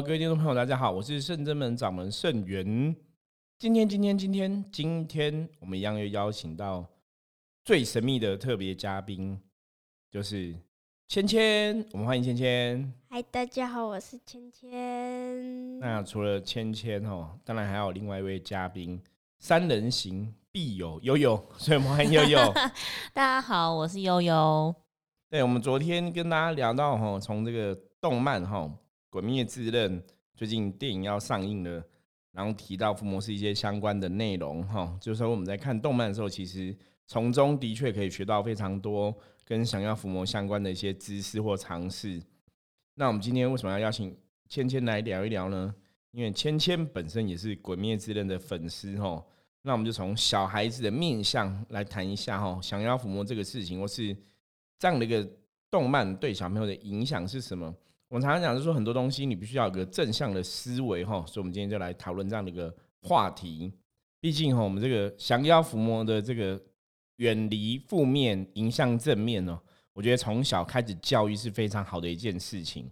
Hello，各位听众朋友，大家好，我是圣真门掌门圣元。今天，今天，今天，今天，我们一样又邀请到最神秘的特别嘉宾，就是芊芊。我们欢迎芊芊。嗨，大家好，我是芊芊。那除了芊芊哦，当然还有另外一位嘉宾，三人行必有悠悠，所以我们欢迎悠悠。大家好，我是悠悠。对，我们昨天跟大家聊到哈，从这个动漫哈《鬼灭之刃》最近电影要上映了，然后提到伏魔是一些相关的内容哈，就是说我们在看动漫的时候，其实从中的确可以学到非常多跟想要伏魔相关的一些知识或尝试。那我们今天为什么要邀请芊芊来聊一聊呢？因为芊芊本身也是《鬼灭之刃》的粉丝哈，那我们就从小孩子的面相来谈一下哈，想要伏魔这个事情，或是。这样的一个动漫对小朋友的影响是什么？我们常常讲，就是说很多东西你必须要有个正向的思维哈，所以我们今天就来讨论这样的一个话题。毕竟哈，我们这个降妖伏魔的这个远离负面，迎向正面哦，我觉得从小开始教育是非常好的一件事情。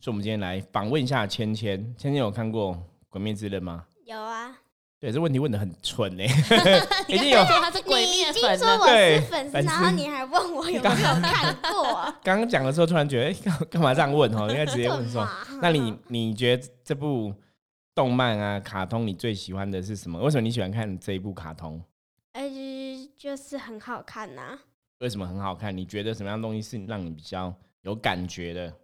所以，我们今天来访问一下芊芊。芊芊有看过《鬼灭之刃》吗？有啊。对，这问题问的很蠢呢。已经有他是鬼灭粉了，对粉丝，然后你还问我有没有看过？刚刚讲的时候，突然觉得，哎，干嘛这样问？哈，应该直接问说，那你你觉得这部动漫啊、卡通，你最喜欢的是什么？为什么你喜欢看这一部卡通？呃，就是很好看呐。为什么很好看？你觉得什么样东西是让你比较有感觉的？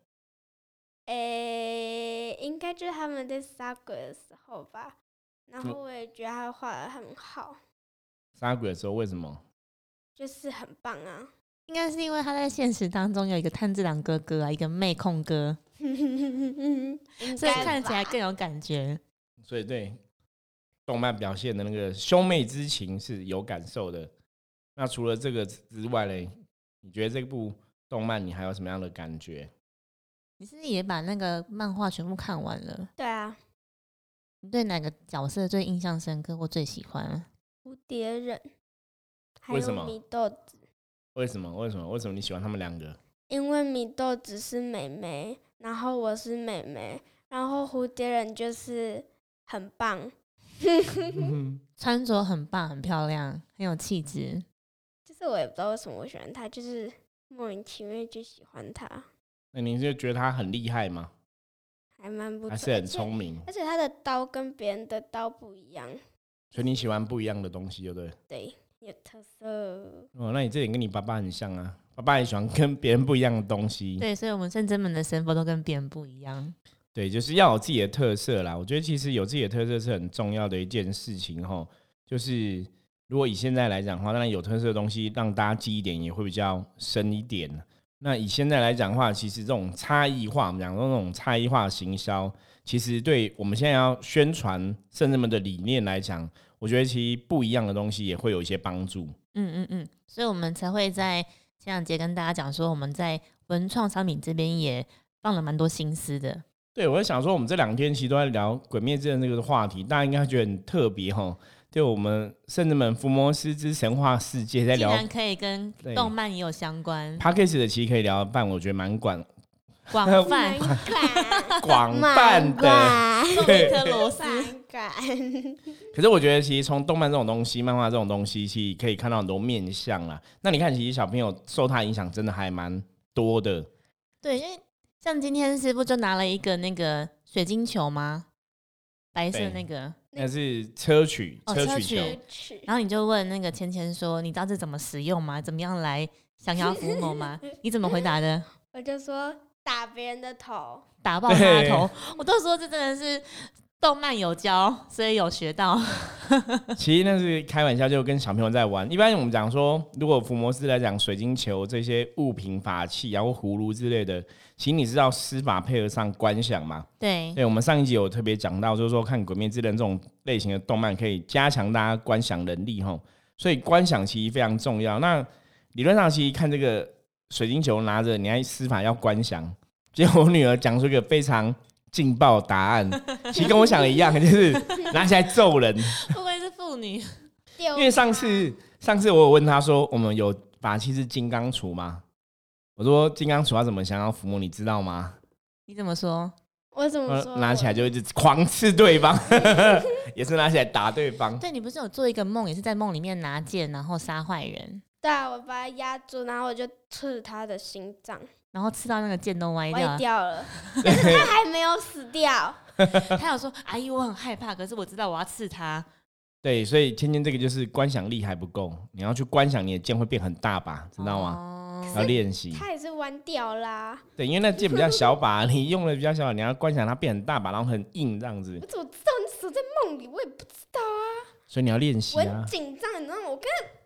诶，应该就是他们在杀鬼的时候吧。然后我也觉得他画的很好。杀鬼的时候为什么？就是很棒啊！应该是因为他在现实当中有一个炭治郎哥哥啊，一个妹控哥，所以看起来更有感觉。所以对动漫表现的那个兄妹之情是有感受的。那除了这个之外嘞，你觉得这部动漫你还有什么样的感觉？你是不是也把那个漫画全部看完了？对啊。你对哪个角色最印象深刻或最喜欢？蝴蝶忍，还有米豆子。为什么？为什么？为什么你喜欢他们两个？因为米豆子是妹妹，然后我是妹妹，然后蝴蝶忍就是很棒 穿着很棒，很漂亮，很有气质。就是我也不知道为什么我喜欢他，就是莫名其妙就喜欢他。那您就觉得他很厉害吗？还蛮不，还是很聪明，而且他的刀跟别人的刀不一样，所以你喜欢不一样的东西，对不对？对，有特色。哦，那你这点跟你爸爸很像啊，爸爸也喜欢跟别人不一样的东西。对，所以我们圣真门的神佛都跟别人不一样。对，就是要有自己的特色啦。我觉得其实有自己的特色是很重要的一件事情哈。就是如果以现在来讲的话，当然有特色的东西让大家记忆点也会比较深一点。那以现在来讲的话，其实这种差异化，我们讲说那种差异化行销，其实对我们现在要宣传圣人们的理念来讲，我觉得其实不一样的东西也会有一些帮助。嗯嗯嗯，所以我们才会在前两节跟大家讲说，我们在文创商品这边也放了蛮多心思的。对，我在想说，我们这两天其实都在聊《鬼灭之刃》这个话题，大家应该觉得很特别哈。对我们圣人们伏魔师之神话世界在聊，竟然可以跟动漫也有相关。p a c k a g e 的其实可以聊半，我觉得蛮广广泛广泛的，一颗螺丝感。可是我觉得，其实从动漫这种东西、漫画这种东西，其实可以看到很多面相啦。那你看，其实小朋友受他影响真的还蛮多的。对，因为像今天师傅就拿了一个那个水晶球吗？白色那个。那是车曲，车曲球。然后你就问那个芊芊说：“你知道这怎么使用吗？怎么样来降妖伏魔吗？” 你怎么回答的？我就说打别人的头，打爆他的 头。我都说这真的是。动漫有教，所以有学到。其实那是开玩笑，就跟小朋友在玩。一般我们讲说，如果伏魔师来讲，水晶球这些物品、法器，然后葫芦之类的，其实你知道司法配合上观想嘛？对。对，我们上一集有特别讲到，就是说看《鬼灭之刃》这种类型的动漫，可以加强大家观想能力哈。所以观想其实非常重要。那理论上，其实看这个水晶球拿着，你还司法要观想。结果我女儿讲出一个非常。劲爆答案，其实跟我想的一样，就是拿起来揍人。会不会是妇女？因为上次上次我有问她说，我们有法器是金刚杵吗？我说金刚鼠要怎么想要抚摸，你知道吗？你怎么说？我怎么说？拿起来就一直狂刺对方，也是拿起来打对方。对你不是有做一个梦，也是在梦里面拿剑然后杀坏人？对啊，我把他压住，然后我就刺他的心脏，然后刺到那个剑都歪掉，歪掉了，但是他还没有死掉。他有说：“阿姨，我很害怕，可是我知道我要刺他。”对，所以芊芊这个就是观想力还不够，你要去观想你的剑会变很大吧，知道吗？要练习。它也是弯掉啦。对，因为那剑比较小把，你用的比较小，你要观想它变很大把，然后很硬这样子。我怎么知道你死在梦里？我也不知道啊。所以你要练习啊。我很紧张，你知道吗？我跟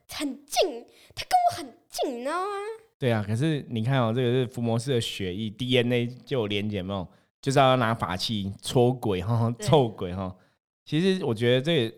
他很近，他跟我很近，你知道吗？对啊，可是你看哦，这个是伏魔师的血液 DNA 就有连接嘛，就是要拿法器戳鬼哈，臭鬼哈。其实我觉得这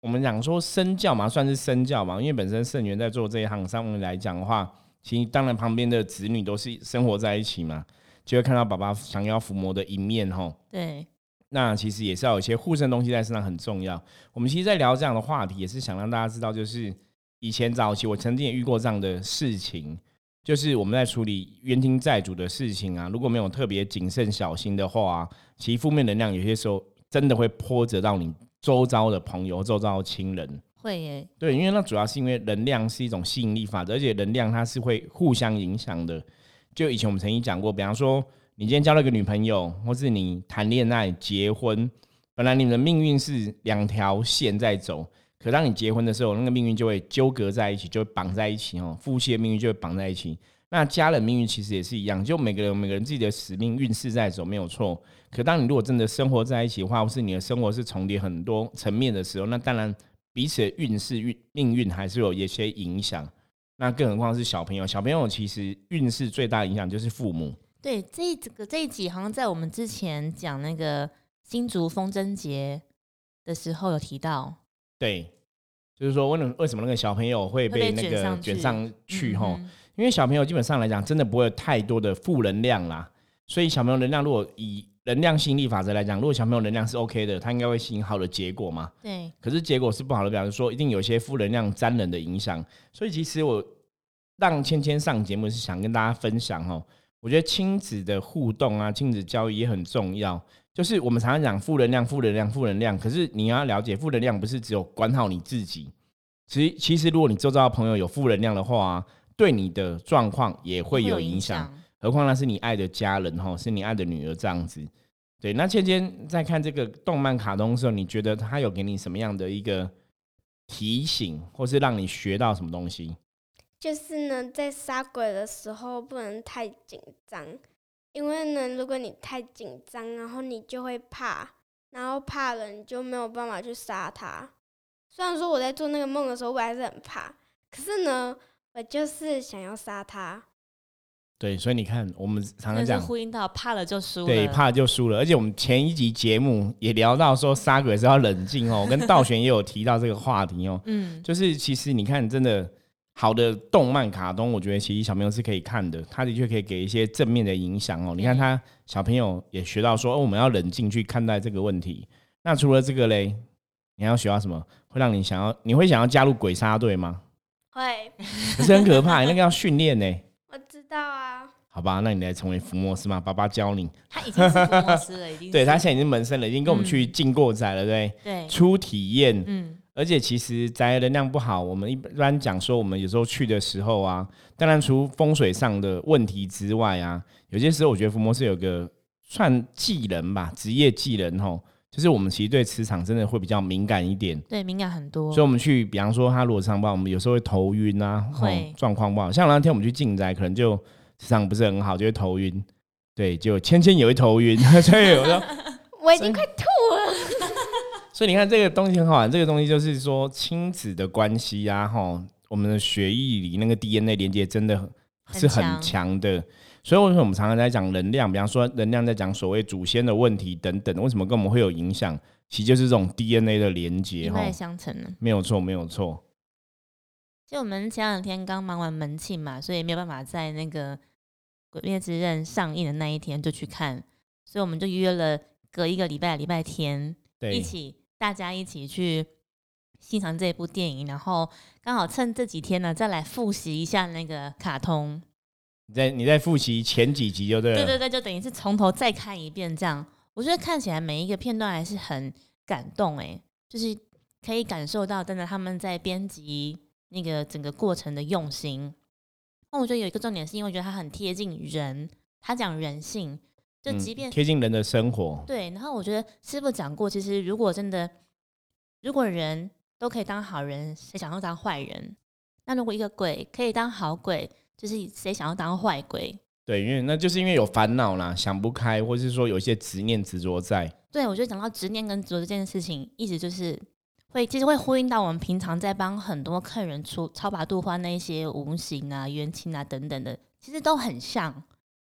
我们讲说身教嘛，算是身教嘛，因为本身圣元在做这一行上面来讲的话。其实当然，旁边的子女都是生活在一起嘛，就会看到爸爸降妖伏魔的一面哈。对，那其实也是要有一些护身东西在身上很重要。我们其实，在聊这样的话题，也是想让大家知道，就是以前早期我曾经也遇过这样的事情，就是我们在处理冤亲债主的事情啊，如果没有特别谨慎小心的话，其实负面能量有些时候真的会波折到你周遭的朋友、周遭的亲人。会耶，对，因为那主要是因为能量是一种吸引力法则，而且能量它是会互相影响的。就以前我们曾经讲过，比方说你今天交了一个女朋友，或是你谈恋爱、结婚，本来你们的命运是两条线在走，可当你结婚的时候，那个命运就会纠葛在一起，就会绑在一起哦。夫妻的命运就会绑在一起。那家人命运其实也是一样，就每个人每个人自己的使命运势在走，没有错。可当你如果真的生活在一起的话，或是你的生活是重叠很多层面的时候，那当然。彼此的运势、运命运还是有一些影响，那更何况是小朋友。小朋友其实运势最大的影响就是父母。对，这这个这一集好像在我们之前讲那个新竹风筝节的时候有提到。对，就是说为什么为什么那个小朋友会被那个卷上去？哈，因为小朋友基本上来讲，真的不会有太多的负能量啦。所以小朋友能量如果以能量吸引力法则来讲，如果小朋友能量是 OK 的，他应该会吸引好的结果嘛？对。可是结果是不好的，比方说一定有一些负能量沾人的影响。所以其实我让芊芊上节目是想跟大家分享哦，我觉得亲子的互动啊，亲子教育也很重要。就是我们常常讲负能量、负能量、负能量，可是你要了解，负能量不是只有管好你自己。其实，其实如果你周遭的朋友有负能量的话，对你的状况也会有影响。何况那是你爱的家人哈，是你爱的女儿这样子。对，那芊芊在看这个动漫卡通的时候，你觉得他有给你什么样的一个提醒，或是让你学到什么东西？就是呢，在杀鬼的时候不能太紧张，因为呢，如果你太紧张，然后你就会怕，然后怕了你就没有办法去杀他。虽然说我在做那个梦的时候，我还是很怕，可是呢，我就是想要杀他。对，所以你看，我们常常讲呼应到怕了就输了，对，怕了就输了。而且我们前一集节目也聊到说，杀鬼是要冷静哦。我跟道玄也有提到这个话题哦。嗯，就是其实你看，真的好的动漫卡通，我觉得其实小朋友是可以看的，他的确可以给一些正面的影响哦。你看他小朋友也学到说，哦，我们要冷静去看待这个问题。那除了这个嘞，你要学到什么？会让你想要，你会想要加入鬼杀队吗？会，可是很可怕，那个要训练呢。我知道啊。好吧，那你来成为福摩斯嘛？爸爸教你。他已经是福摩斯了，已经。对他现在已经门生了，已经跟我们去进过宅了，对对？初体验，嗯。而且其实宅能量不好，我们一般讲说，我们有时候去的时候啊，当然除风水上的问题之外啊，有些时候我觉得福摩斯有个算技能吧，职业技能吼，就是我们其实对磁场真的会比较敏感一点。对，敏感很多。所以我们去，比方说他如果上报，我们有时候会头晕啊，会状况不好。像那天我们去进宅，可能就。磁场不是很好，就会头晕。对，就芊芊也会头晕，所以我说 我已经快吐了。所以你看这个东西很好玩，这个东西就是说亲子的关系啊，哈，我们的血液里那个 DNA 连接真的是很强的。所以为什么我们常常在讲能量？比方说能量在讲所谓祖先的问题等等，为什么跟我们会有影响？其实就是这种 DNA 的连接，一脉相承的。没有错，没有错。就我们前两天刚忙完门庆嘛，所以没有办法在那个。《鬼灭之刃》上映的那一天就去看，所以我们就约了隔一个礼拜礼拜天，一起大家一起去欣赏这部电影，然后刚好趁这几天呢，再来复习一下那个卡通。你在你在复习前几集就对了，对对对，就等于是从头再看一遍这样。我觉得看起来每一个片段还是很感动，哎，就是可以感受到真的他们在编辑那个整个过程的用心。那我觉得有一个重点是因为我觉得它很贴近人，他讲人性，就即便贴近人的生活。对，然后我觉得师傅讲过，其实如果真的如果人都可以当好人，谁想要当坏人？那如果一个鬼可以当好鬼，就是谁想要当坏鬼？对，因为那就是因为有烦恼啦，想不开，或是说有一些执念执着在。对，我觉得讲到执念跟执着这件事情，一直就是会，其实会呼应到我们平常在帮很多客人出超拔度化那些无形啊、冤亲啊等等的，其实都很像。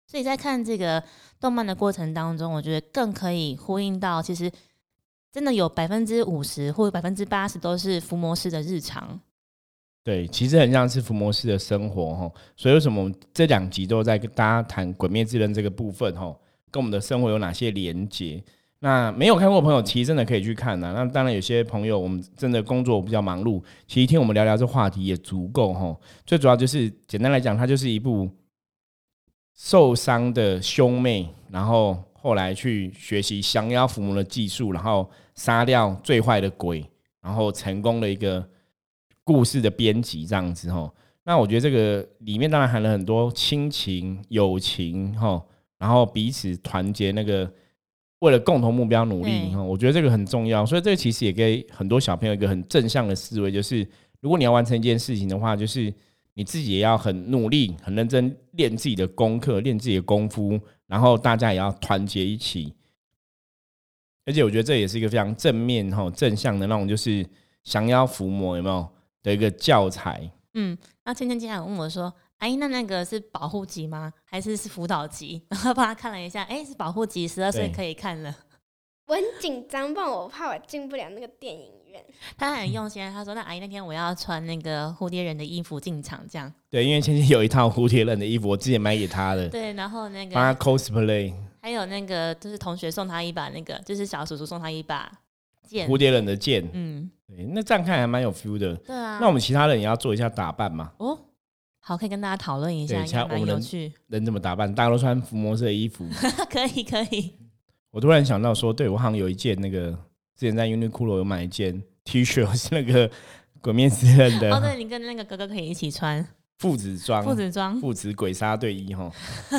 所以在看这个动漫的过程当中，我觉得更可以呼应到，其实真的有百分之五十或者百分之八十都是伏魔师的日常。对，其实很像是伏魔师的生活哈，所以为什么这两集都在跟大家谈《鬼灭之刃》这个部分哈，跟我们的生活有哪些连接？那没有看过的朋友，其实真的可以去看呐。那当然，有些朋友我们真的工作比较忙碌，其实听我们聊聊这话题也足够哈。最主要就是简单来讲，它就是一部受伤的兄妹，然后后来去学习降妖伏魔的技术，然后杀掉最坏的鬼，然后成功的一个。故事的编辑这样子哈，那我觉得这个里面当然含了很多亲情、友情哈，然后彼此团结，那个为了共同目标努力哈，我觉得这个很重要。所以这个其实也给很多小朋友一个很正向的思维，就是如果你要完成一件事情的话，就是你自己也要很努力、很认真练自己的功课、练自己的功夫，然后大家也要团结一起。而且我觉得这也是一个非常正面哈、正向的那种，就是降妖伏魔，有没有？的一个教材，嗯，那芊芊今天问我说：“哎，那那个是保护级吗？还是是辅导级？” 然后帮他看了一下，哎，是保护级，十二岁可以看了。我很紧张，不然我怕我进不了那个电影院。他很用心，他说：“那阿姨那天我要穿那个蝴蝶人的衣服进场，这样。”对，因为芊芊有一套蝴蝶人的衣服，我之前买给他的。对，然后那个帮他 cosplay，还有那个就是同学送他一把那个，就是小叔叔送他一把剑，蝴蝶人的剑。嗯。对，那这样看还蛮有 feel 的。对啊，那我们其他人也要做一下打扮嘛。哦，好，可以跟大家讨论一下，其他我们。人怎么打扮？大家都穿伏魔式的衣服。可以，可以。我突然想到说，对我好像有一件那个之前在 Uniqlo 有买一件 T 恤，是那个鬼面之刃的。哦，对，你跟那个哥哥可以一起穿父子装，父子装，父子鬼杀队衣哈。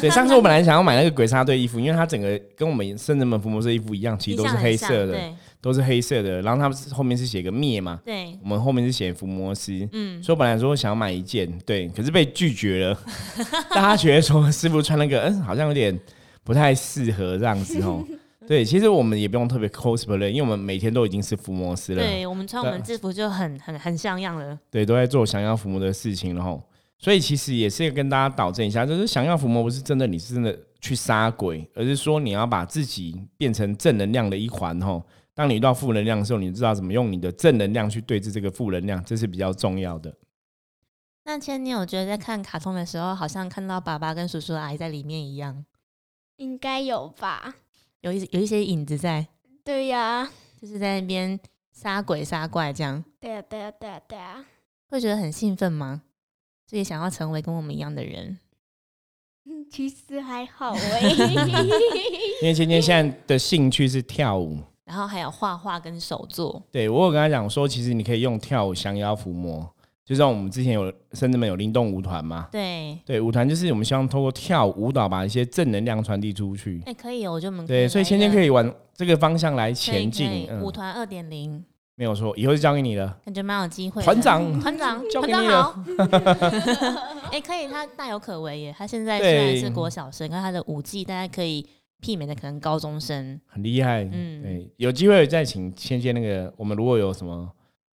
对，上次我本来想要买那个鬼杀队衣服，因为它整个跟我们圣人们伏魔师衣服一样，其实都是黑色的。都是黑色的，然后他们后面是写个灭嘛，对，我们后面是写伏魔师，嗯，所以本来说想要买一件，对，可是被拒绝了，大家觉得说师傅穿那个，嗯，好像有点不太适合这样子哦。对，其实我们也不用特别 cosplay，因为我们每天都已经是伏魔师了，对我们穿我们制服就很很很像样了，对，都在做想要伏魔的事情，然后，所以其实也是跟大家导正一下，就是想要伏魔不是真的，你是真的去杀鬼，而是说你要把自己变成正能量的一环，吼。当你遇到负能量的时候，你知道怎么用你的正能量去对峙这个负能量，这是比较重要的。那千你有觉得在看卡通的时候，好像看到爸爸跟叔叔阿姨在里面一样？应该有吧，有一有一些影子在。对呀，就是在那边杀鬼杀怪这样。对呀，对呀，对呀，对呀。会觉得很兴奋吗？自己想要成为跟我们一样的人？嗯，其实还好哎。因为芊芊现在的兴趣是跳舞。然后还有画画跟手作。对我有跟他讲说，其实你可以用跳舞降妖伏魔，就像我们之前有甚至们有灵动舞团嘛。对对，舞团就是我们希望通过跳舞蹈把一些正能量传递出去。哎，可以，我就们对，所以芊芊可以往这个方向来前进。舞团二点零没有错，以后就交给你了。感觉蛮有机会。团长，团长，交给你了。哎，可以，他大有可为耶。他现在虽然是国小生，但他的舞技大家可以。媲美的可能高中生很厉害，嗯，对，有机会再请芊芊那个，我们如果有什么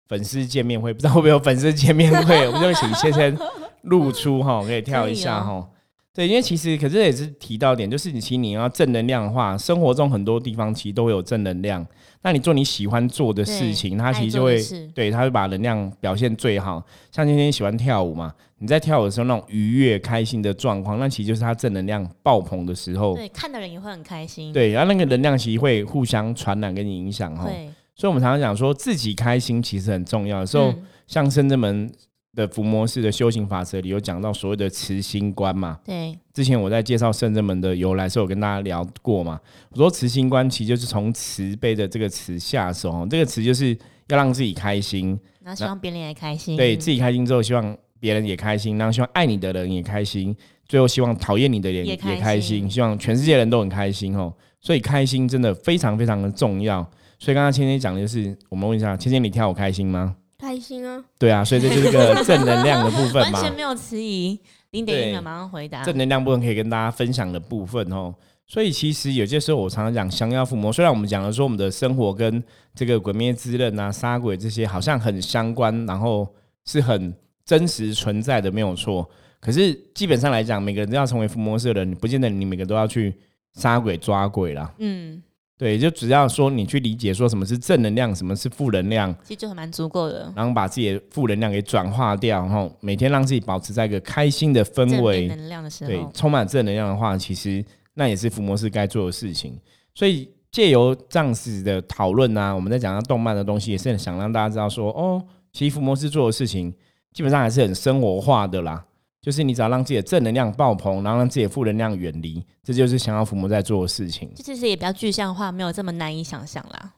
粉丝见面会，不知道会不会有粉丝见面会，我们就会请芊芊露出哈，可以跳一下哈。对，因为其实可是也是提到点，就是你其实你要正能量的话，生活中很多地方其实都有正能量。那你做你喜欢做的事情，它其实就会对，它会把能量表现最好。像今天喜欢跳舞嘛，你在跳舞的时候那种愉悦、开心的状况，那其实就是它正能量爆棚的时候。对，看的人也会很开心。对，然后那个能量其实会互相传染跟你影响哈。对，所以我们常常讲说自己开心其实很重要。有时候像深圳门。的伏魔式的修行法则里有讲到所谓的慈心观嘛？对，之前我在介绍圣正门的由来时候，有跟大家聊过嘛。我说慈心观其实就是从慈悲的这个词下手哦，这个词就是要让自己开心，然后希望别人也开心，对自己开心之后，希望别人也开心，然后希望爱你的人也开心，最后希望讨厌你的人也也开心，希望全世界人都很开心哦。所以开心真的非常非常的重要。所以刚刚芊芊讲的就是，我们问一下芊芊，你跳舞开心吗？开心啊！对啊，所以这就是个正能量的部分嘛。完全没有迟疑，零点一秒马上回答。正能量部分可以跟大家分享的部分哦。所以其实有些时候我常常讲降妖伏魔，虽然我们讲了说我们的生活跟这个鬼灭之刃啊、杀鬼这些好像很相关，然后是很真实存在的，没有错。可是基本上来讲，每个人都要成为伏魔社的人，不见得你每个都要去杀鬼抓鬼啦。嗯，对，就只要说你去理解说什么是正能量，什么是负能量，其实就很蛮足够的。然后把自己的负能量给转化掉，然后每天让自己保持在一个开心的氛正围，能量的时对，，充满正能量的话，其实那也是伏魔师该做的事情。所以借由这样子的讨论啊，我们在讲到动漫的东西，也是很想让大家知道说，哦，其实伏魔师做的事情基本上还是很生活化的啦。就是你只要让自己的正能量爆棚，然后让自己的负能量远离，这就是想要伏魔在做的事情。就其实也比较具象化，没有这么难以想象啦。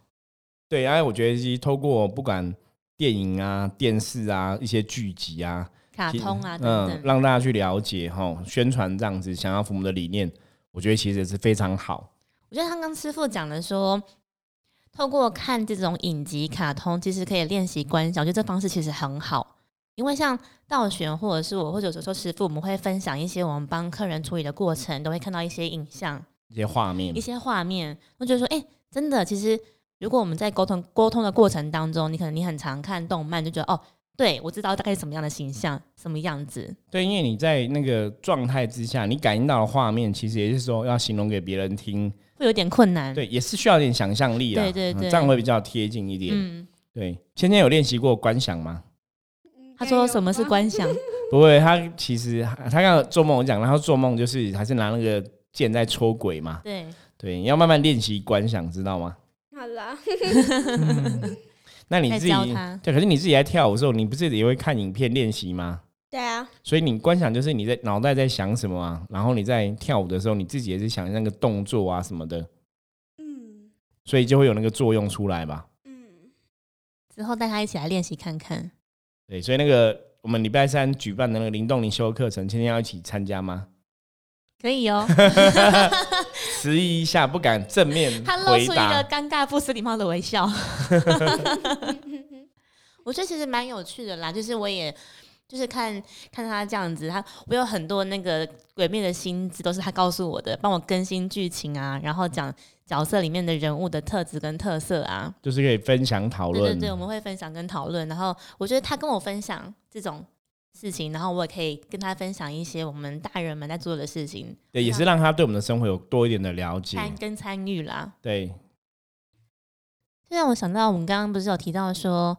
对，因为我觉得其实透过不管电影啊、电视啊、一些剧集啊，卡通啊等嗯，让大家去了解哈，宣传这样子想要伏魔的理念，我觉得其实也是非常好。我觉得刚刚师傅讲的说，透过看这种影集、卡通，其实可以练习观想。我觉得这方式其实很好，因为像道玄或者是我，或者有时候师傅，我们会分享一些我们帮客人处理的过程，都会看到一些影像、一些画面一，些画面，我觉得说，哎、真的，其实如果我们在沟通沟通的过程当中，你可能你很常看动漫，就觉得哦，对我知道大概是什么样的形象，什么样子，对，因为你在那个状态之下，你感应到的画面，其实也是说要形容给别人听，会有点困难。对，也是需要一点想象力啊，对对对嗯这样会比较贴近一点。嗯，对，芊芊有练习过观想吗？他说什么是观想？不会，他其实他刚刚做梦我讲，然后做梦就是还是拿那个剑在戳鬼嘛，对，对，你要慢慢练习观想，知道吗？好啦，在 那你自己对，可是你自己在跳舞的时候，你不是也会看影片练习吗？对啊，所以你观想就是你在脑袋在想什么啊，然后你在跳舞的时候，你自己也是想那个动作啊什么的，嗯所以就会有那个作用出来吧。嗯，之后带他一起来练习看看。对，所以那个我们礼拜三举办的那个灵动灵修课程，今天要一起参加吗？可以哦，迟疑一下，不敢正面 他露出一个答。尴尬不失礼貌的微笑。我觉得其实蛮有趣的啦，就是我也就是看看他这样子，他我有很多那个鬼灭的心智都是他告诉我的，帮我更新剧情啊，然后讲角色里面的人物的特质跟特色啊。就是可以分享讨论。对对对，我们会分享跟讨论，然后我觉得他跟我分享这种事情，然后我也可以跟他分享一些我们大人们在做的事情，对，也是让他对我们的生活有多一点的了解。参跟参与啦。对，这让我想到，我们刚刚不是有提到说，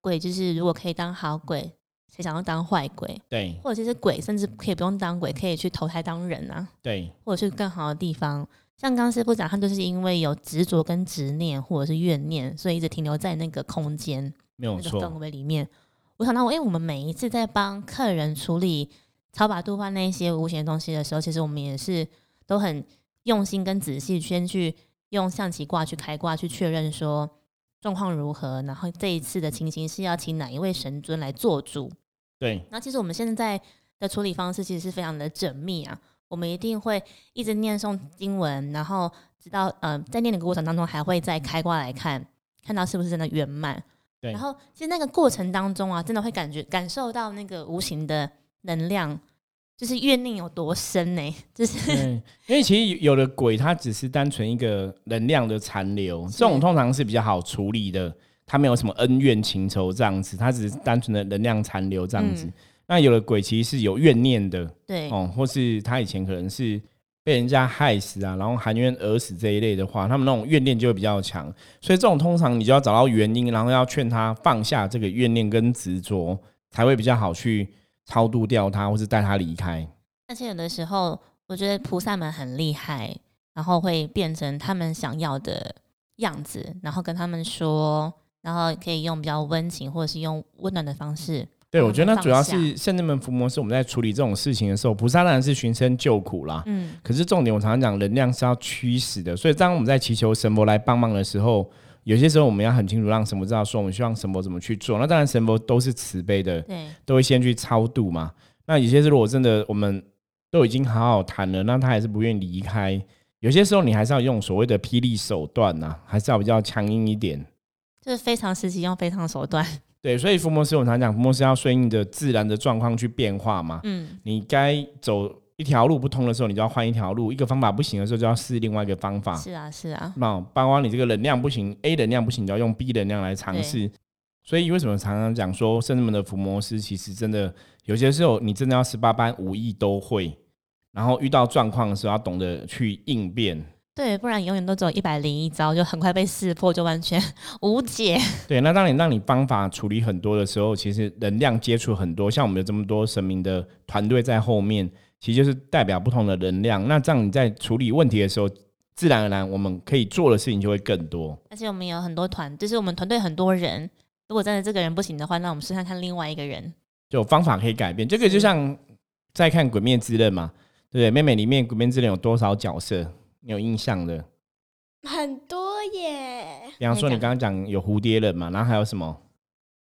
鬼就是如果可以当好鬼，谁想要当坏鬼？对，或者其实鬼甚至可以不用当鬼，可以去投胎当人啊，对，或者去更好的地方。像刚刚师傅讲，他就是因为有执着跟执念，或者是怨念，所以一直停留在那个空间、没有那个氛。围里面。我想到，因为我们每一次在帮客人处理超把度化那些无形的东西的时候，其实我们也是都很用心跟仔细，先去用象棋卦去开卦去确认说状况如何，然后这一次的情形是要请哪一位神尊来做主。对，那其实我们现在的处理方式其实是非常的缜密啊，我们一定会一直念诵经文，然后直到呃在念的过程当中还会再开挂来看，看到是不是真的圆满。对然后其实那个过程当中啊，真的会感觉感受到那个无形的能量，就是怨念有多深呢、就是，因为其实有的鬼它只是单纯一个能量的残留，这种通常是比较好处理的，它没有什么恩怨情仇这样子，它只是单纯的能量残留这样子。嗯那有的鬼其实是有怨念的对哦，或是他以前可能是被人家害死啊，然后含冤而死这一类的话，他们那种怨念就会比较强。所以这种通常你就要找到原因，然后要劝他放下这个怨念跟执着，才会比较好去超度掉他，或是带他离开。而且有的时候，我觉得菩萨们很厉害，然后会变成他们想要的样子，然后跟他们说，然后可以用比较温情或者是用温暖的方式，对，我觉得那主要是圣人门伏魔是我们在处理这种事情的时候，菩萨当然是寻声救苦啦。嗯，可是重点，我常常讲，能量是要驱使的。所以当我们在祈求神佛来帮忙的时候，有些时候我们要很清楚让神佛知道，说我们希望神佛怎么去做。那当然，神佛都是慈悲的，对，都会先去超度嘛。那有些是如果真的我们都已经好好谈了，那他还是不愿意离开。有些时候你还是要用所谓的霹雳手段呐、还是要比较强硬一点。就是非常时期用非常手段。对，所以伏魔师我常讲，伏魔师要顺应着自然的状况去变化嘛。嗯，你该走一条路不通的时候，你就要换一条路；一个方法不行的时候，就要试另外一个方法。是啊，是啊，那包括你这个能量不行，A 能量不行，你就要用 B 能量来尝试。所以为什么常常讲说，圣人们的伏魔师其实真的有些时候你真的要十八般武艺都会，然后遇到状况的时候要懂得去应变。对，不然永远都只有一百零一招，就很快被识破，就完全 无解。对，那当你让你方法处理很多的时候，其实能量接触很多，像我们有这么多神明的团队在后面，其实就是代表不同的能量。那这样你在处理问题的时候，自然而然我们可以做的事情就会更多。而且我们有很多团，就是我们团队很多人，如果真的这个人不行的话，那我们试看看另外一个人。就方法可以改变。这个就像在看《鬼灭之刃》嘛，对不对？妹妹里面《鬼灭之刃》有多少角色？你有印象的？很多耶，比方说你刚刚讲有蝴蝶人嘛，然后还有什么？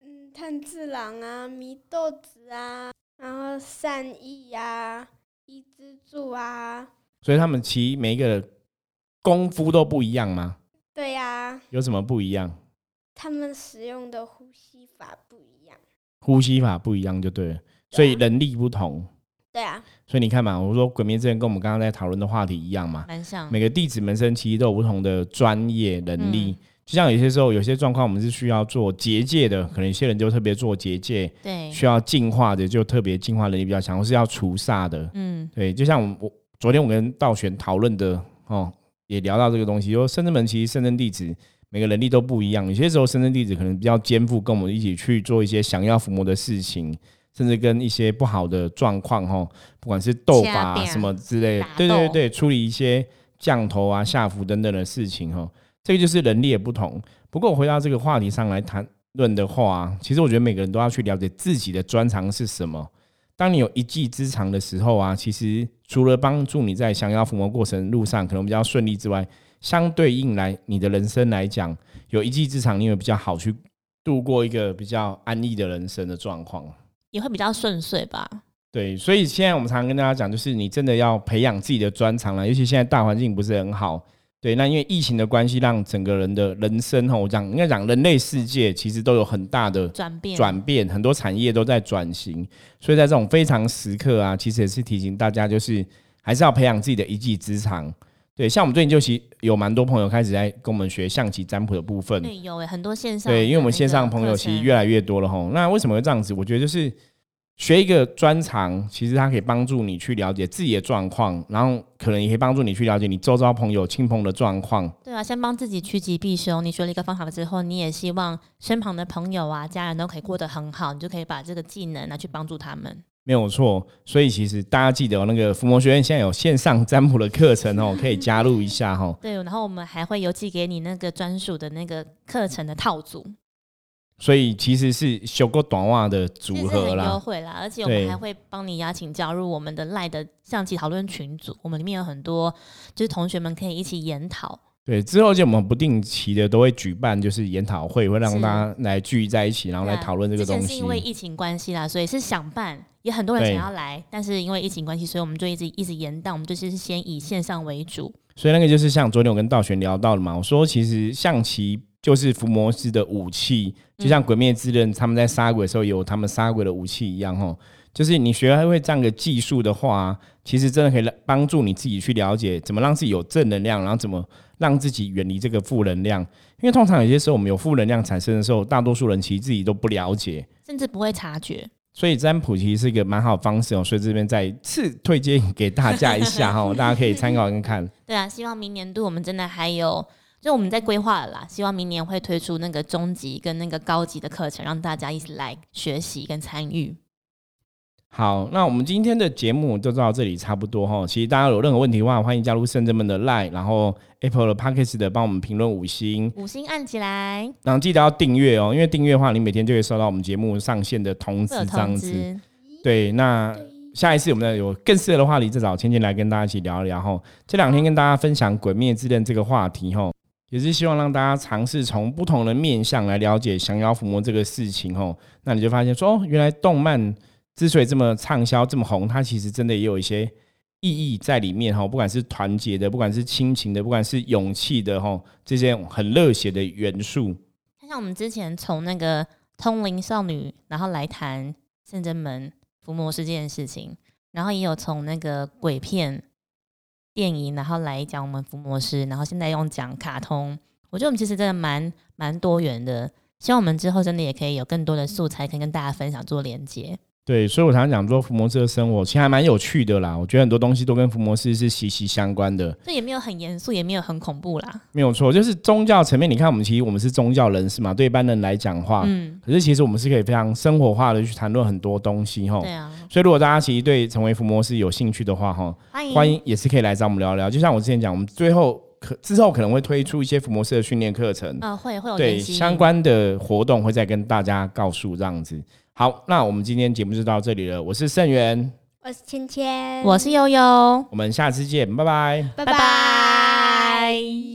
嗯，炭治郎啊，祢豆子啊，然后善意啊、伊之助啊，所以他们其实每一个功夫都不一样吗？对呀、有什么不一样？他们使用的呼吸法不一样。呼吸法不一样就对了，所以能力不同。对啊，所以你看嘛，我说《鬼灭之刃》跟我们刚刚在讨论的话题一样嘛，蛮像。每个弟子门生其实都有不同的专业能力。嗯就像有些时候，有些状况我们是需要做结界的，可能有些人就特别做结界；对，需要净化的就特别净化能力比较强，或是要除煞的。嗯，对，就像我我昨天我跟道玄讨论的哦，也聊到这个东西，说圣真门其实圣真弟子每个能力都不一样，有些时候深圳弟子可能比较肩负跟我们一起去做一些想要伏魔的事情，甚至跟一些不好的状况哈，不管是斗法、啊、什么之类对对对，处理一些降头啊、下符等等的事情哈，这个就是能力的不同。不过我回到这个话题上来谈论的话，其实我觉得每个人都要去了解自己的专长是什么。当你有一技之长的时候啊，其实除了帮助你在降妖伏魔过程路上可能比较顺利之外，相对应来你的人生来讲，有一技之长，你会比较好去度过一个比较安逸的人生的状况。也会比较顺遂吧。对，所以现在我们常常跟大家讲，就是你真的要培养自己的专长了，尤其现在大环境不是很好。对，那因为疫情的关系，让整个人的人生哈，我讲应该讲人类世界其实都有很大的转变，转变，很多产业都在转型，所以在这种非常时刻啊，其实也是提醒大家，就是还是要培养自己的一技之长。对，像我们最近就其实有蛮多朋友开始在跟我们学象棋占卜的部分。对，有诶，很多线上对，因为我们线上朋友其实越来越多了吼。那为什么会这样子？我觉得就是学一个专长，其实它可以帮助你去了解自己的状况，然后可能也可以帮助你去了解你周遭朋友、亲朋的状况。对啊，先帮自己趋吉避凶。你学了一个方法之后，你也希望身旁的朋友啊、家人都可以过得很好，你就可以把这个技能拿去帮助他们。没有错，所以其实大家记得、哦、那个伏魔学院现在有线上占卜的课程哦，可以加入一下哈、哦。对，然后我们还会邮寄给你那个专属的那个课程的套组，所以其实是修过短袜的组合啦优。惠啦，而且我们对还会帮你邀请加入我们的赖的象棋讨论群组，我们里面有很多就是同学们可以一起研讨。对，之后就我们不定期的都会举办，就是研讨会，会让大家来聚在一起，然后来讨论这个东西之前是因。为疫情关系啦，所以是想办，也很多人想要来，但是因为疫情关系，所以我们就一直一直延宕，我们就是先以线上为主。所以那个就是像昨天我跟道玄聊到的嘛，我说其实象棋就是伏魔师的武器，就像鬼灭之刃他们在杀鬼的时候有他们杀鬼的武器一样吼。就是你学会这样的技术的话，其实真的可以帮助你自己去了解怎么让自己有正能量，然后怎么让自己远离这个负能量。因为通常有些时候我们有负能量产生的时候，大多数人其实自己都不了解。甚至不会察觉。所以占卜其实是一个蛮好的方式哦，所以这边再次推荐给大家一下哈，大家可以参考看看。对啊，希望明年度我们真的还有，就我们在规划了啦，希望明年会推出那个中级跟那个高级的课程，让大家一起来学习跟参与。好，那我们今天的节目就到这里差不多哈。其实大家有任何问题的话，欢迎加入圣人们的 Line，然后 Apple 的 Podcast 的帮我们评论五星，五星按起来，然后记得要订阅哦，因为订阅的话，你每天就会收到我们节目上线的通知这样子。对，那下一次我们呢有更适合的话题，再找芊芊来跟大家一起聊一聊哈。这两天跟大家分享《鬼灭之刃》这个话题哈，也是希望让大家尝试从不同的面向来了解降妖伏魔这个事情哈。那你就发现说，哦，原来动漫之所以这么畅销、这么红，它其实真的也有一些意义在里面哈。不管是团结的，不管是亲情的，不管是勇气的哈，这些很热血的元素。像我们之前从那个通灵少女，然后来谈圣真门伏魔师这件事情，然后也有从那个鬼片电影，然后来讲我们伏魔师，然后现在用讲卡通，我觉得我们其实真的蛮蛮多元的。希望我们之后真的也可以有更多的素材，可以跟大家分享做连接。对，所以我常常讲说，福摩斯的生活其实还蛮有趣的啦。我觉得很多东西都跟福摩斯是息息相关的。这也没有很严肃，也没有很恐怖啦。没有错，就是宗教层面。你看，我们其实我们是宗教人士嘛，对一般人来讲话，嗯，可是其实我们是可以非常生活化的去谈论很多东西哈。对啊，所以如果大家其实对成为福摩斯有兴趣的话哈，欢迎欢迎也是可以来找我们聊聊。就像我之前讲，我们最后可之后可能会推出一些福摩斯的训练课程，啊、会会有对相关的活动会再跟大家告诉这样子。好，那我们今天节目就到这里了。我是盛源，我是芊芊，我是悠悠，我们下次见，拜拜。拜拜拜